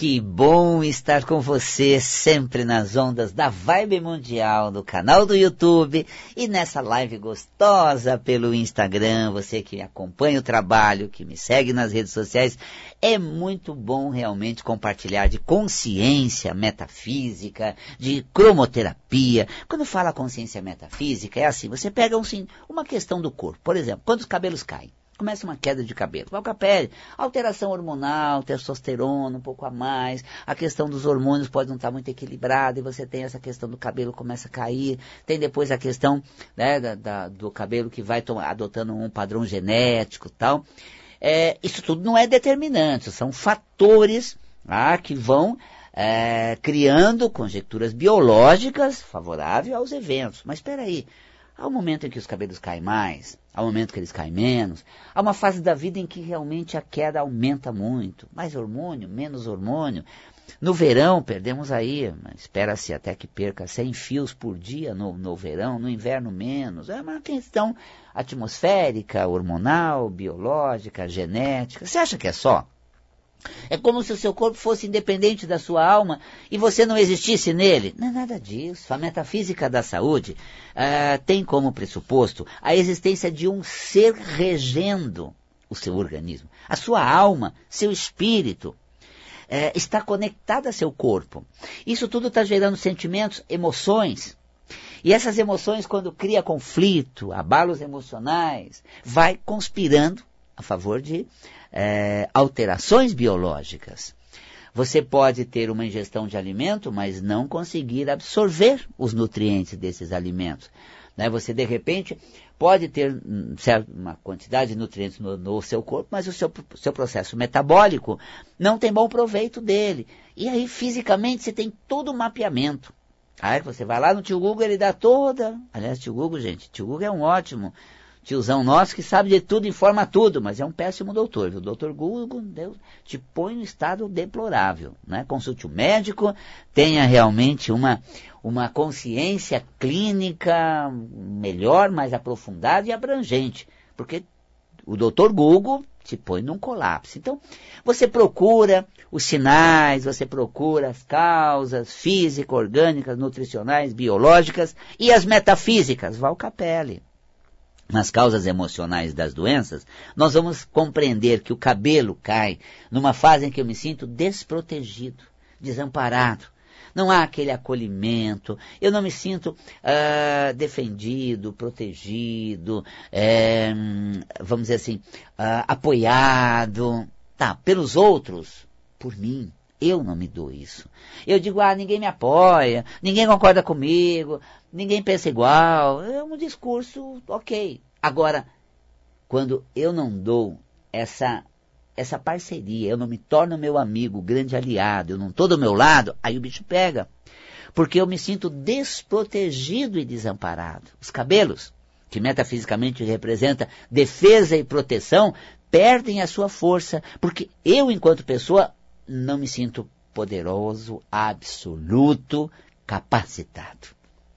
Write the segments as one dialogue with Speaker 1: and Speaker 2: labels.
Speaker 1: Que bom estar com você sempre nas ondas da Vibe Mundial no canal do YouTube e nessa live gostosa pelo Instagram. Você que acompanha o trabalho, que me segue nas redes sociais, é muito bom realmente compartilhar de consciência metafísica, de cromoterapia. Quando fala consciência metafísica, é assim: você pega um, uma questão do corpo, por exemplo, quando os cabelos caem começa uma queda de cabelo. Pele? Alteração hormonal, testosterona um pouco a mais, a questão dos hormônios pode não estar muito equilibrada e você tem essa questão do cabelo começa a cair, tem depois a questão né, da, da, do cabelo que vai adotando um padrão genético tal. É, isso tudo não é determinante, são fatores ah, que vão é, criando conjecturas biológicas favoráveis aos eventos. Mas espera aí, Há um momento em que os cabelos caem mais, há um momento que eles caem menos, há uma fase da vida em que realmente a queda aumenta muito. Mais hormônio, menos hormônio. No verão, perdemos aí, espera-se até que perca 100 fios por dia no, no verão, no inverno menos. É uma questão atmosférica, hormonal, biológica, genética. Você acha que é só? É como se o seu corpo fosse independente da sua alma e você não existisse nele. Não é nada disso. A metafísica da saúde uh, tem como pressuposto a existência de um ser regendo o seu organismo. A sua alma, seu espírito, uh, está conectada a seu corpo. Isso tudo está gerando sentimentos, emoções. E essas emoções, quando cria conflito, abalos emocionais, vai conspirando a favor de é, alterações biológicas. Você pode ter uma ingestão de alimento, mas não conseguir absorver os nutrientes desses alimentos. Né? Você, de repente, pode ter hum, uma quantidade de nutrientes no, no seu corpo, mas o seu, seu, processo metabólico não tem bom proveito dele. E aí, fisicamente, você tem todo o mapeamento. Aí você vai lá no tio Google, ele dá toda. Aliás, tio Google, gente, tio Google é um ótimo tiozão nosso que sabe de tudo, informa tudo, mas é um péssimo doutor. O doutor Google Deus, te põe no estado deplorável. Né? Consulte o médico, tenha realmente uma, uma consciência clínica melhor, mais aprofundada e abrangente. Porque o doutor Google te põe num colapso. Então, você procura os sinais, você procura as causas físicas, orgânicas, nutricionais, biológicas e as metafísicas. Val Capelli nas causas emocionais das doenças, nós vamos compreender que o cabelo cai numa fase em que eu me sinto desprotegido, desamparado. Não há aquele acolhimento, eu não me sinto uh, defendido, protegido, é, vamos dizer assim, uh, apoiado, tá, pelos outros, por mim. Eu não me dou isso. Eu digo, ah, ninguém me apoia, ninguém concorda comigo, ninguém pensa igual. É um discurso ok. Agora, quando eu não dou essa essa parceria, eu não me torno meu amigo, grande aliado, eu não estou do meu lado, aí o bicho pega. Porque eu me sinto desprotegido e desamparado. Os cabelos, que metafisicamente representa defesa e proteção, perdem a sua força, porque eu, enquanto pessoa, não me sinto poderoso, absoluto, capacitado.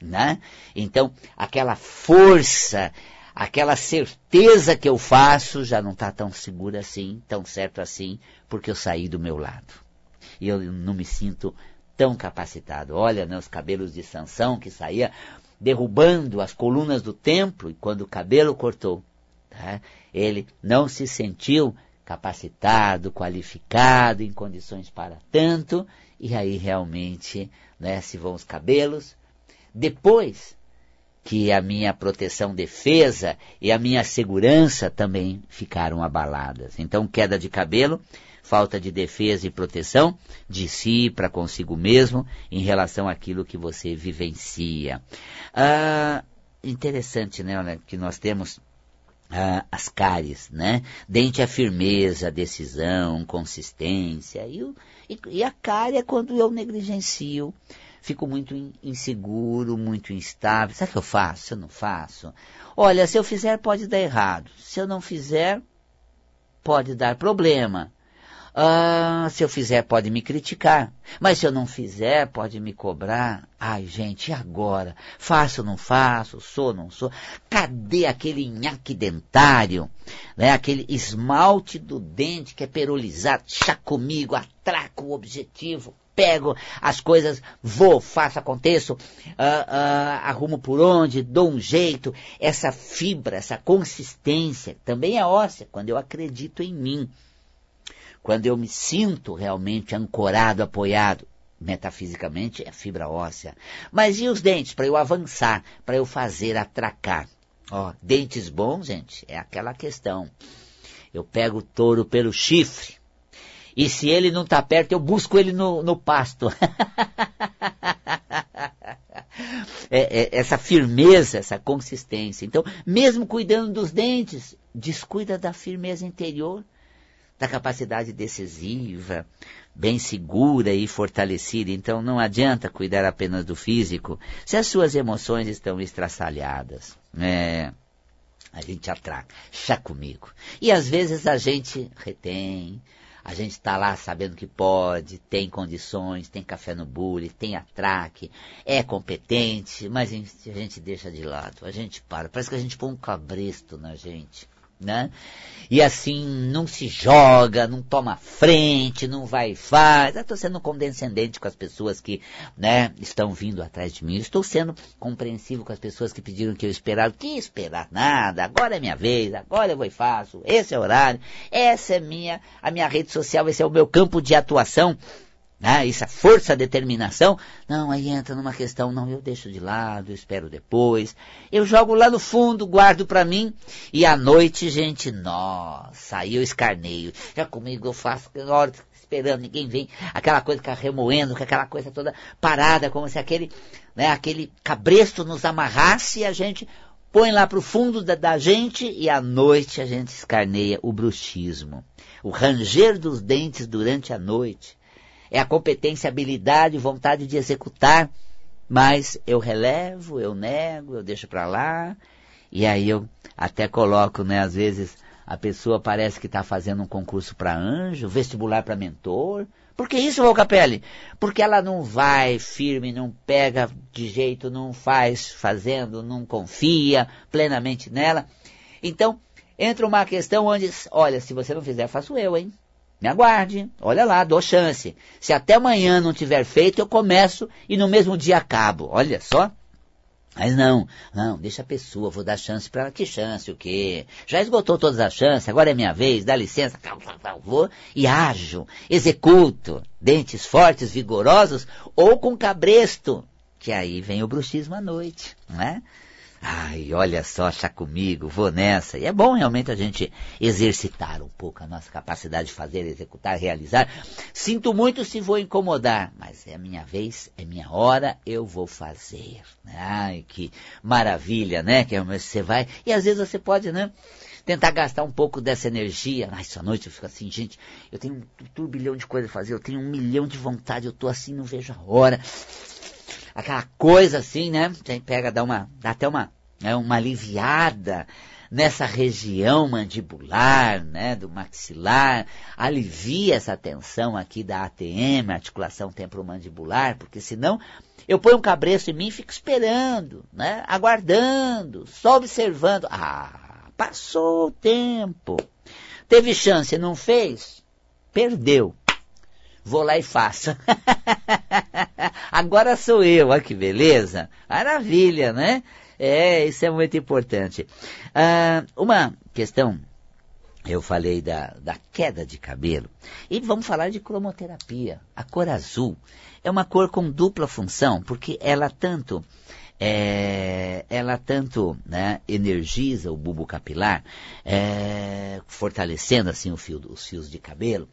Speaker 1: Né? Então, aquela força, aquela certeza que eu faço já não está tão segura assim, tão certo assim, porque eu saí do meu lado. E eu não me sinto tão capacitado. Olha, né, os cabelos de Sansão que saía derrubando as colunas do templo, e quando o cabelo cortou, tá? ele não se sentiu capacitado, qualificado, em condições para tanto, e aí realmente né, se vão os cabelos, depois que a minha proteção defesa e a minha segurança também ficaram abaladas. Então, queda de cabelo, falta de defesa e proteção de si para consigo mesmo em relação àquilo que você vivencia. Ah, interessante, né, que nós temos ah, as cáries, né? Dente é firmeza, decisão, consistência. E, o, e, e a cárie é quando eu negligencio fico muito inseguro, muito instável. O que eu faço? Se eu não faço? Olha, se eu fizer pode dar errado. Se eu não fizer, pode dar problema. Ah, se eu fizer, pode me criticar. Mas se eu não fizer, pode me cobrar. Ai, gente, e agora? Faço ou não faço? Sou ou não sou? Cadê aquele nhaque dentário? Né? Aquele esmalte do dente que é perolizado. Chá comigo, atraco o objetivo. Pego as coisas, vou, faço, aconteço, ah, ah, arrumo por onde, dou um jeito. Essa fibra, essa consistência também é óssea, quando eu acredito em mim quando eu me sinto realmente ancorado, apoiado, metafisicamente é fibra óssea. Mas e os dentes para eu avançar, para eu fazer atracar? Ó, dentes bons, gente, é aquela questão. Eu pego o touro pelo chifre. E se ele não está perto, eu busco ele no, no pasto. é, é, essa firmeza, essa consistência. Então, mesmo cuidando dos dentes, descuida da firmeza interior da capacidade decisiva, bem segura e fortalecida. Então não adianta cuidar apenas do físico se as suas emoções estão estraçalhadas. É, a gente atrai, chá comigo. E às vezes a gente retém, a gente está lá sabendo que pode, tem condições, tem café no bule, tem atraque, é competente, mas a gente deixa de lado, a gente para. Parece que a gente põe um cabresto na gente né? E assim, não se joga, não toma frente, não vai faz. Estou sendo condescendente com as pessoas que, né, estão vindo atrás de mim. Estou sendo compreensivo com as pessoas que pediram que eu esperasse. Que esperar nada, agora é minha vez, agora eu vou e faço, esse é o horário, essa é minha, a minha rede social, esse é o meu campo de atuação né, essa força, determinação, não, aí entra numa questão, não, eu deixo de lado, eu espero depois, eu jogo lá no fundo, guardo para mim, e à noite, gente, nossa, aí eu escarneio, já comigo eu faço, hora esperando, ninguém vem, aquela coisa que remoendo, com aquela coisa toda parada, como se aquele, né, aquele cabresto nos amarrasse e a gente põe lá para o fundo da, da, gente e à noite a gente escarneia o bruxismo. O ranger dos dentes durante a noite é a competência, habilidade, vontade de executar, mas eu relevo, eu nego, eu deixo para lá, e aí eu até coloco, né, às vezes a pessoa parece que está fazendo um concurso para anjo, vestibular para mentor. Por que isso, Volcapelli? Porque ela não vai firme, não pega de jeito, não faz fazendo, não confia plenamente nela. Então, entra uma questão onde, olha, se você não fizer, faço eu, hein? Me aguarde, olha lá, dou chance. Se até amanhã não tiver feito, eu começo e no mesmo dia acabo. Olha só. Mas não, não, deixa a pessoa, vou dar chance para ela. Que chance, o quê? Já esgotou todas as chances, agora é minha vez, dá licença, vou e ajo, executo, dentes fortes, vigorosos, ou com cabresto, que aí vem o bruxismo à noite, não é? Ai, olha só, chá comigo, vou nessa. E é bom realmente a gente exercitar um pouco a nossa capacidade de fazer, executar, realizar. Sinto muito se vou incomodar, mas é minha vez, é minha hora, eu vou fazer. Ai, que maravilha, né? Que você vai. E às vezes você pode, né? tentar gastar um pouco dessa energia. Ai, essa noite eu fico assim, gente, eu tenho um turbilhão de coisas a fazer, eu tenho um milhão de vontade, eu tô assim, não vejo a hora aquela coisa assim, né? Você pega, dá uma, dá até uma, né, uma aliviada nessa região mandibular, né, do maxilar, alivia essa tensão aqui da ATM, articulação temporomandibular, porque senão eu ponho um cabreço em mim e fico esperando, né, aguardando, só observando. Ah, passou o tempo. Teve chance, não fez? Perdeu vou lá e faço. Agora sou eu, olha que beleza. Maravilha, né? É, isso é muito importante. Ah, uma questão, eu falei da, da queda de cabelo, e vamos falar de cromoterapia. A cor azul é uma cor com dupla função, porque ela tanto é, ela tanto né, energiza o bulbo capilar, é, fortalecendo assim fio, os fios de cabelo,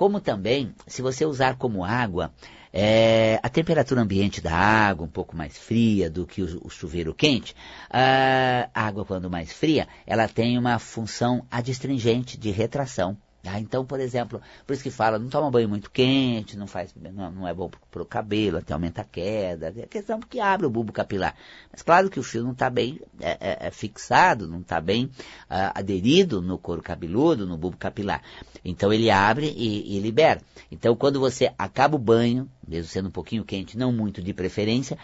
Speaker 1: como também, se você usar como água, é, a temperatura ambiente da água um pouco mais fria do que o, o chuveiro quente, a água quando mais fria, ela tem uma função adstringente de retração. Ah, então, por exemplo, por isso que fala, não toma banho muito quente, não faz, não, não é bom para o cabelo, até aumenta a queda, é questão que abre o bulbo capilar. Mas claro que o fio não está bem é, é, é, fixado, não está bem ah, aderido no couro cabeludo, no bulbo capilar. Então ele abre e, e libera. Então quando você acaba o banho, mesmo sendo um pouquinho quente, não muito de preferência,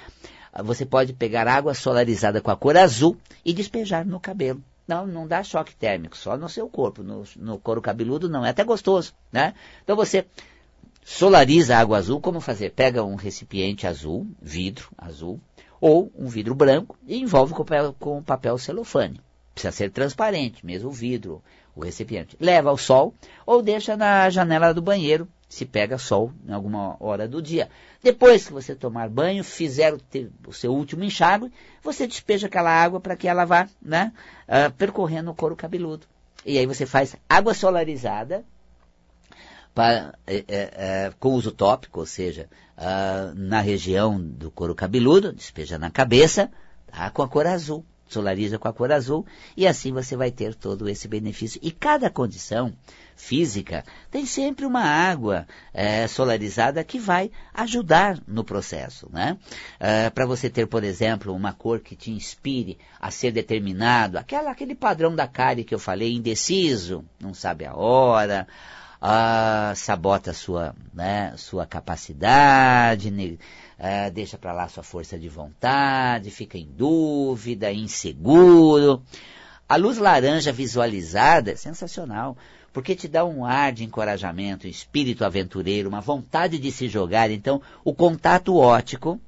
Speaker 1: ah, você pode pegar água solarizada com a cor azul e despejar no cabelo. Não, não dá choque térmico, só no seu corpo. No, no couro cabeludo não, é até gostoso, né? Então você solariza a água azul, como fazer? Pega um recipiente azul, vidro azul, ou um vidro branco e envolve com papel, com papel celofane. Precisa ser transparente, mesmo o vidro, o recipiente. Leva ao sol ou deixa na janela do banheiro, se pega sol em alguma hora do dia. Depois que você tomar banho, fizer o, te, o seu último enxágue, você despeja aquela água para que ela vá né, uh, percorrendo o couro cabeludo. E aí você faz água solarizada para, é, é, com uso tópico, ou seja, uh, na região do couro cabeludo, despeja na cabeça, tá, com a cor azul solariza com a cor azul e assim você vai ter todo esse benefício. E cada condição física tem sempre uma água é, solarizada que vai ajudar no processo. Né? É, Para você ter, por exemplo, uma cor que te inspire a ser determinado, aquela, aquele padrão da cárie que eu falei, indeciso, não sabe a hora, ah, sabota sua, né, sua capacidade, ah, deixa para lá sua força de vontade, fica em dúvida, inseguro. A luz laranja visualizada é sensacional, porque te dá um ar de encorajamento, espírito aventureiro, uma vontade de se jogar. Então, o contato óptico,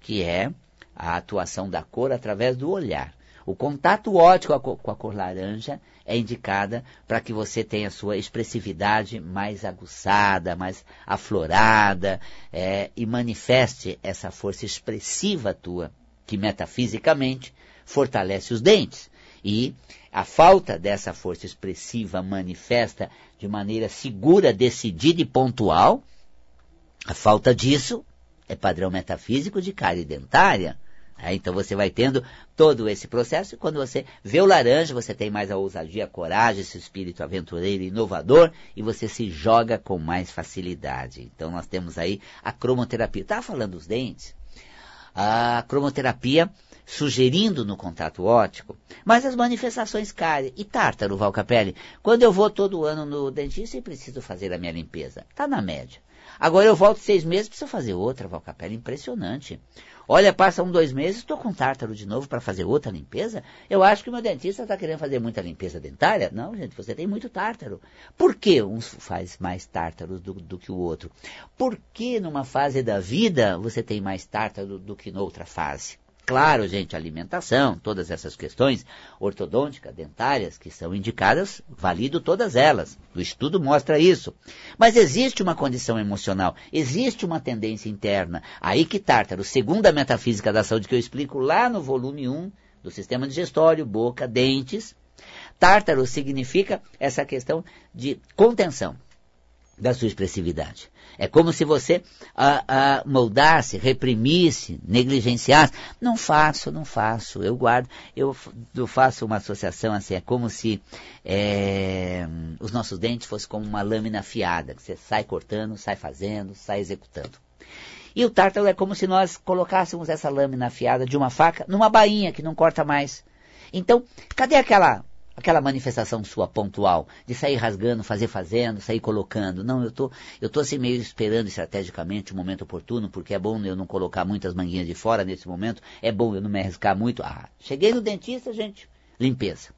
Speaker 1: que é a atuação da cor através do olhar. O contato óptico com a cor laranja é indicada para que você tenha sua expressividade mais aguçada, mais aflorada é, e manifeste essa força expressiva tua, que metafisicamente fortalece os dentes. E a falta dessa força expressiva manifesta de maneira segura, decidida e pontual, a falta disso é padrão metafísico de cárie dentária. É, então você vai tendo todo esse processo e quando você vê o laranja, você tem mais a ousadia, a coragem, esse espírito aventureiro e inovador e você se joga com mais facilidade. Então nós temos aí a cromoterapia. Estava falando dos dentes? A cromoterapia sugerindo no contato óptico, mas as manifestações cárie e tártaro, Valcapelli, quando eu vou todo ano no dentista e preciso fazer a minha limpeza, está na média. Agora eu volto seis meses, preciso fazer outra, Valcapelli, impressionante. Olha, passa um, dois meses, estou com tártaro de novo para fazer outra limpeza. Eu acho que o meu dentista está querendo fazer muita limpeza dentária. Não, gente, você tem muito tártaro. Por que um faz mais tártaro do, do que o outro? Por que numa fase da vida você tem mais tártaro do que noutra fase? Claro, gente, alimentação, todas essas questões ortodônticas, dentárias, que são indicadas, valido todas elas. O estudo mostra isso. Mas existe uma condição emocional, existe uma tendência interna. Aí que Tártaro, segundo a metafísica da saúde que eu explico lá no volume 1 do sistema digestório, boca, dentes, Tártaro significa essa questão de contenção da sua expressividade. É como se você ah, ah, moldasse, reprimisse, negligenciasse. Não faço, não faço. Eu guardo, eu, eu faço uma associação assim, é como se é, os nossos dentes fossem como uma lâmina afiada, que você sai cortando, sai fazendo, sai executando. E o tártaro é como se nós colocássemos essa lâmina afiada de uma faca numa bainha que não corta mais. Então, cadê aquela aquela manifestação sua pontual, de sair rasgando, fazer fazendo, sair colocando. Não, eu tô, eu tô assim meio esperando estrategicamente o momento oportuno, porque é bom eu não colocar muitas manguinhas de fora nesse momento, é bom eu não me arriscar muito. Ah, cheguei no dentista, gente, limpeza.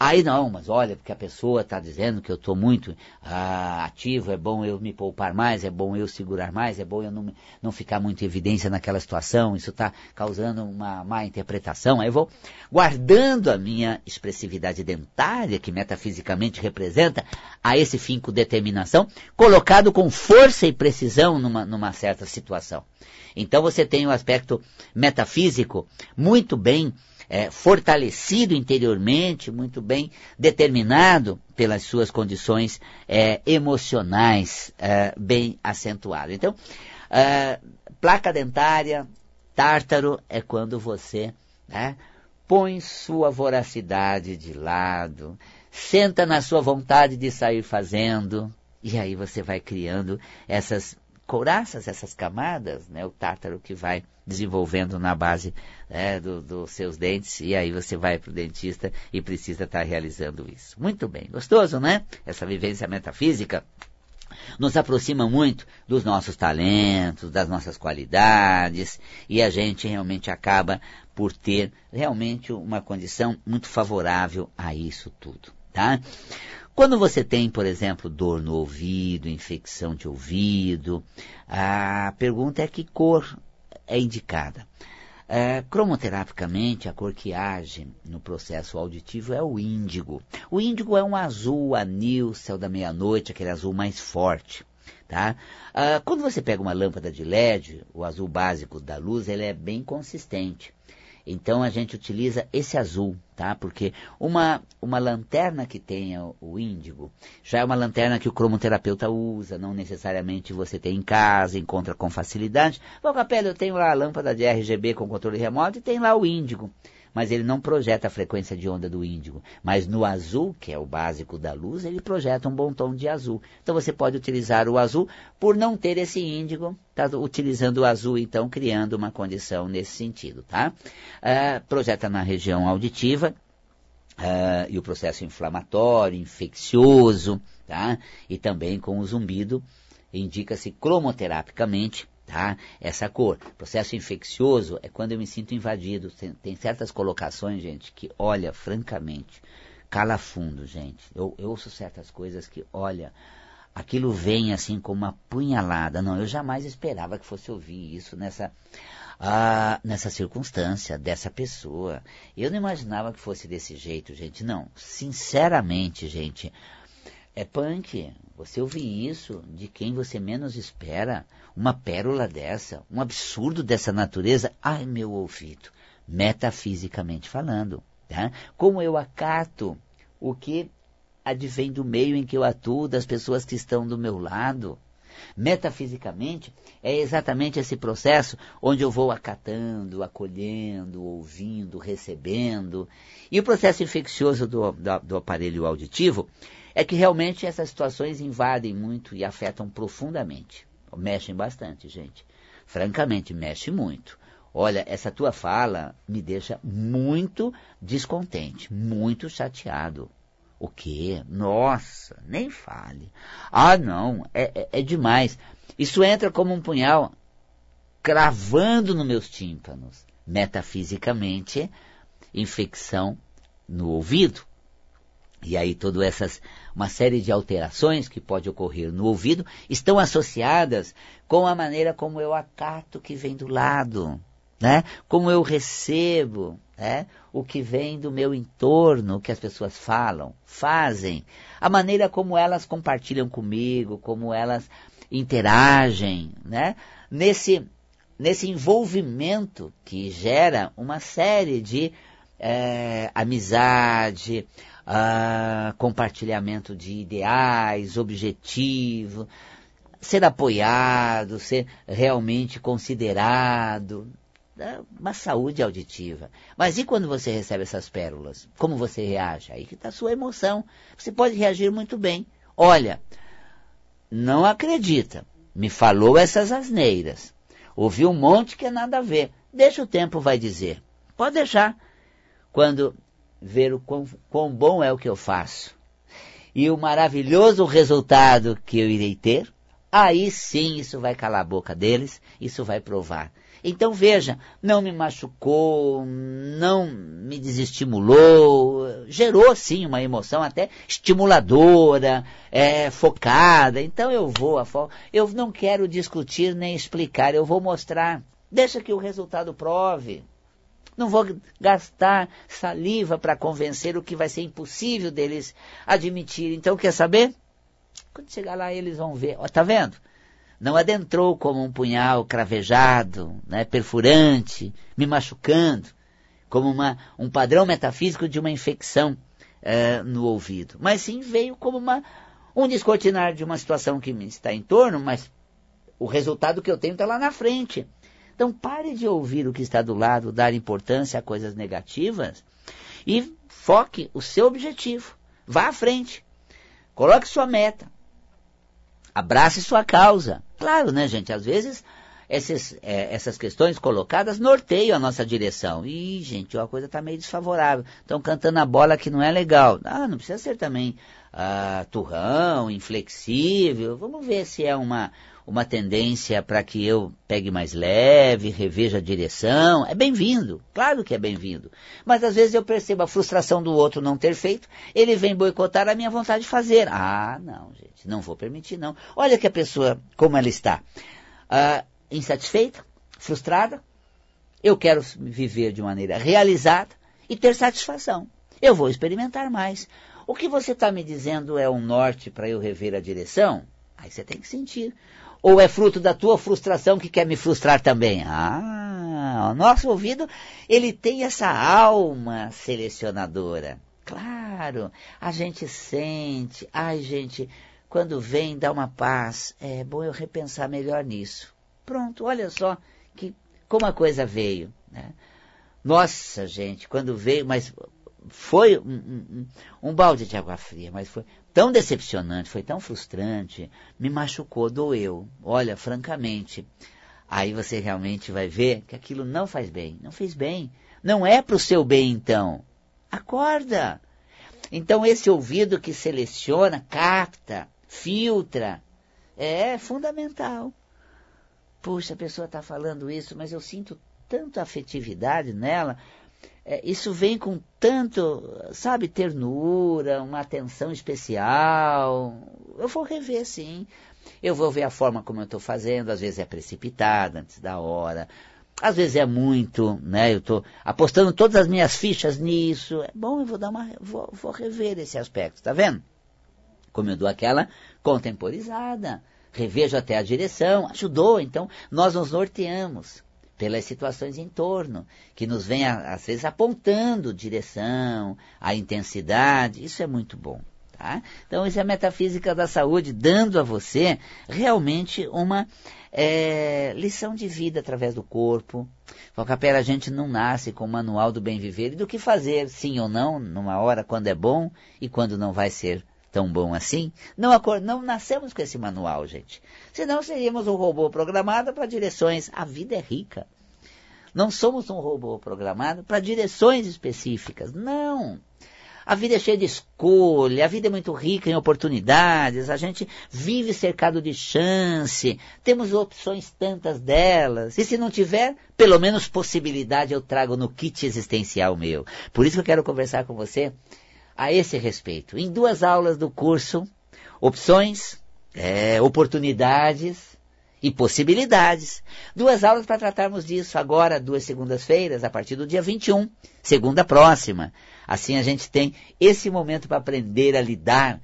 Speaker 1: Aí não, mas olha, porque a pessoa está dizendo que eu estou muito ah, ativo, é bom eu me poupar mais, é bom eu segurar mais, é bom eu não, não ficar muito em evidência naquela situação, isso está causando uma má interpretação. Aí eu vou guardando a minha expressividade dentária, que metafisicamente representa a esse fim com determinação, colocado com força e precisão numa, numa certa situação. Então você tem o um aspecto metafísico muito bem é, fortalecido interiormente, muito bem determinado pelas suas condições é, emocionais é, bem acentuadas. Então, é, placa dentária, tártaro é quando você né, põe sua voracidade de lado, senta na sua vontade de sair fazendo, e aí você vai criando essas couraças, essas camadas, né, o tártaro que vai desenvolvendo na base né, dos do seus dentes, e aí você vai para o dentista e precisa estar tá realizando isso. Muito bem, gostoso, né? Essa vivência metafísica nos aproxima muito dos nossos talentos, das nossas qualidades, e a gente realmente acaba por ter realmente uma condição muito favorável a isso tudo, tá? Quando você tem, por exemplo, dor no ouvido, infecção de ouvido, a pergunta é que cor é indicada. É, cromoterapicamente, a cor que age no processo auditivo é o índigo. O índigo é um azul anil, céu da meia-noite, aquele azul mais forte. Tá? Ah, quando você pega uma lâmpada de LED, o azul básico da luz, ele é bem consistente. Então a gente utiliza esse azul, tá? Porque uma, uma lanterna que tenha o índigo já é uma lanterna que o cromoterapeuta usa, não necessariamente você tem em casa, encontra com facilidade. Bom, Capela, eu tenho lá a lâmpada de RGB com controle remoto e tem lá o índigo mas ele não projeta a frequência de onda do índigo. Mas no azul, que é o básico da luz, ele projeta um bom tom de azul. Então você pode utilizar o azul por não ter esse índigo, tá utilizando o azul, então, criando uma condição nesse sentido, tá? Uh, projeta na região auditiva, Uh, e o processo inflamatório, infeccioso, tá? E também com o zumbido, indica-se cromoterapicamente tá? Essa cor. Processo infeccioso é quando eu me sinto invadido. Tem, tem certas colocações, gente, que olha, francamente, cala fundo, gente. Eu, eu ouço certas coisas que, olha, aquilo vem assim como uma punhalada. Não, eu jamais esperava que fosse ouvir isso nessa, ah, nessa circunstância, dessa pessoa. Eu não imaginava que fosse desse jeito, gente. Não, sinceramente, gente, é punk. Você ouvir isso de quem você menos espera, uma pérola dessa, um absurdo dessa natureza, ai meu ouvido, metafisicamente falando. Tá? Como eu acato o que advém do meio em que eu atuo, das pessoas que estão do meu lado. Metafisicamente, é exatamente esse processo onde eu vou acatando, acolhendo, ouvindo, recebendo. E o processo infeccioso do, do, do aparelho auditivo é que realmente essas situações invadem muito e afetam profundamente. Mexem bastante, gente. Francamente, mexe muito. Olha, essa tua fala me deixa muito descontente, muito chateado. O quê? Nossa, nem fale. Ah, não, é, é, é demais. Isso entra como um punhal cravando nos meus tímpanos. Metafisicamente, infecção no ouvido. E aí todas essas, uma série de alterações que pode ocorrer no ouvido estão associadas com a maneira como eu acato o que vem do lado, né? Como eu recebo, né? O que vem do meu entorno, o que as pessoas falam, fazem, a maneira como elas compartilham comigo, como elas interagem, né? Nesse, nesse envolvimento que gera uma série de é, amizade, compartilhamento de ideais, objetivo, ser apoiado, ser realmente considerado, né? uma saúde auditiva. Mas e quando você recebe essas pérolas? Como você reage? Aí que está a sua emoção. Você pode reagir muito bem. Olha, não acredita, me falou essas asneiras. Ouvi um monte que é nada a ver. Deixa o tempo vai dizer. Pode deixar. Quando ver o quão, quão bom é o que eu faço e o maravilhoso resultado que eu irei ter, aí sim isso vai calar a boca deles, isso vai provar. Então veja, não me machucou, não me desestimulou, gerou sim uma emoção até estimuladora, é, focada. Então eu vou, eu não quero discutir nem explicar, eu vou mostrar. Deixa que o resultado prove. Não vou gastar saliva para convencer o que vai ser impossível deles admitir. Então, quer saber? Quando chegar lá, eles vão ver. Ó, tá vendo? Não adentrou como um punhal cravejado, né, perfurante, me machucando, como uma, um padrão metafísico de uma infecção é, no ouvido. Mas sim veio como uma, um descortinar de uma situação que me está em torno, mas o resultado que eu tenho está lá na frente. Então pare de ouvir o que está do lado, dar importância a coisas negativas e foque o seu objetivo. Vá à frente. Coloque sua meta. Abrace sua causa. Claro, né, gente? Às vezes esses, é, essas questões colocadas norteiam a nossa direção. Ih, gente, a coisa está meio desfavorável. Estão cantando a bola que não é legal. Ah, não precisa ser também ah, turrão, inflexível. Vamos ver se é uma, uma tendência para que eu pegue mais leve, reveja a direção, é bem-vindo, claro que é bem-vindo. Mas às vezes eu percebo a frustração do outro não ter feito, ele vem boicotar a minha vontade de fazer. Ah, não, gente, não vou permitir, não. Olha que a pessoa, como ela está, ah, insatisfeita, frustrada, eu quero viver de maneira realizada e ter satisfação. Eu vou experimentar mais. O que você está me dizendo é um norte para eu rever a direção? Aí você tem que sentir. Ou é fruto da tua frustração que quer me frustrar também? Ah, o nosso ouvido, ele tem essa alma selecionadora. Claro, a gente sente, ai gente, quando vem dá uma paz, é bom eu repensar melhor nisso. Pronto, olha só que como a coisa veio. Né? Nossa, gente, quando veio, mas foi um, um, um, balde de água fria, mas foi tão decepcionante, foi tão frustrante, me machucou, doeu. Olha, francamente, aí você realmente vai ver que aquilo não faz bem, não fez bem. Não é para o seu bem, então. Acorda! Então, esse ouvido que seleciona, capta, filtra, é fundamental. Puxa, a pessoa está falando isso, mas eu sinto tanta afetividade nela é, isso vem com tanto, sabe, ternura, uma atenção especial. Eu vou rever, sim. Eu vou ver a forma como eu estou fazendo, às vezes é precipitada, antes da hora. Às vezes é muito, né? Eu estou apostando todas as minhas fichas nisso. É bom, eu vou dar uma, vou, vou rever esse aspecto, tá vendo? Como eu dou aquela contemporizada, revejo até a direção, ajudou, então nós nos norteamos pelas situações em torno, que nos vem, às vezes, apontando direção, a intensidade, isso é muito bom. Tá? Então, isso é a metafísica da saúde, dando a você realmente uma é, lição de vida através do corpo. Capela, a gente não nasce com o manual do bem viver e do que fazer, sim ou não, numa hora quando é bom e quando não vai ser tão bom assim. Não, não nascemos com esse manual, gente. Senão seríamos um robô programado para direções. A vida é rica. Não somos um robô programado para direções específicas. Não. A vida é cheia de escolha, a vida é muito rica em oportunidades, a gente vive cercado de chance, temos opções tantas delas. E se não tiver, pelo menos possibilidade eu trago no kit existencial meu. Por isso que eu quero conversar com você a esse respeito. Em duas aulas do curso, opções, é, oportunidades e possibilidades. Duas aulas para tratarmos disso agora, duas segundas-feiras, a partir do dia 21, segunda próxima. Assim a gente tem esse momento para aprender a lidar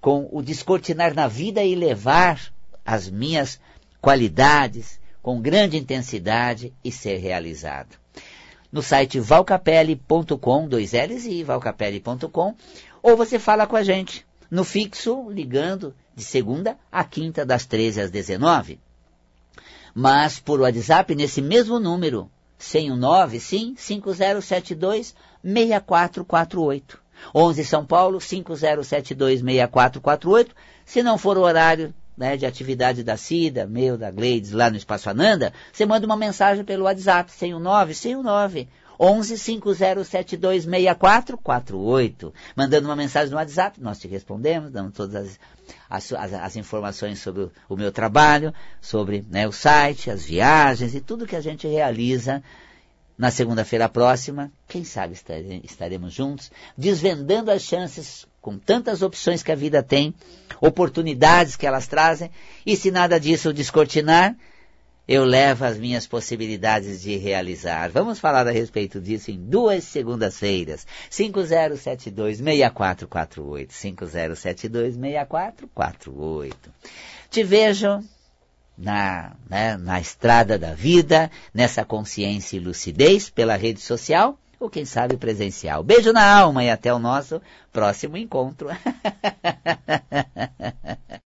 Speaker 1: com o descortinar na vida e levar as minhas qualidades com grande intensidade e ser realizado no site valcapelli.com, dois L's e valcapelli.com, ou você fala com a gente no fixo, ligando de segunda a quinta, das 13 às 19. Mas por WhatsApp, nesse mesmo número, sem o 9, sim, 5072 6448. 11 São Paulo, 5072 6448. Se não for o horário né, de atividade da Cida, meu, da Gleides, lá no Espaço Ananda, você manda uma mensagem pelo WhatsApp, sem o 9, sem o 9. 11 5072 6448. Mandando uma mensagem no WhatsApp, nós te respondemos, dando todas as, as, as informações sobre o, o, meu trabalho, sobre né, o site, as viagens e tudo que a gente realiza na segunda-feira próxima, quem sabe estaremos juntos, desvendando as chances com tantas opções que a vida tem, oportunidades que elas trazem, e se nada disso descortinar, eu levo as minhas possibilidades de realizar. Vamos falar a respeito disso em duas segundas-feiras. 5072-6448. 5072-6448. Te vejo na, né, na estrada da vida, nessa consciência e lucidez pela rede social ou quem sabe presencial. Beijo na alma e até o nosso próximo encontro.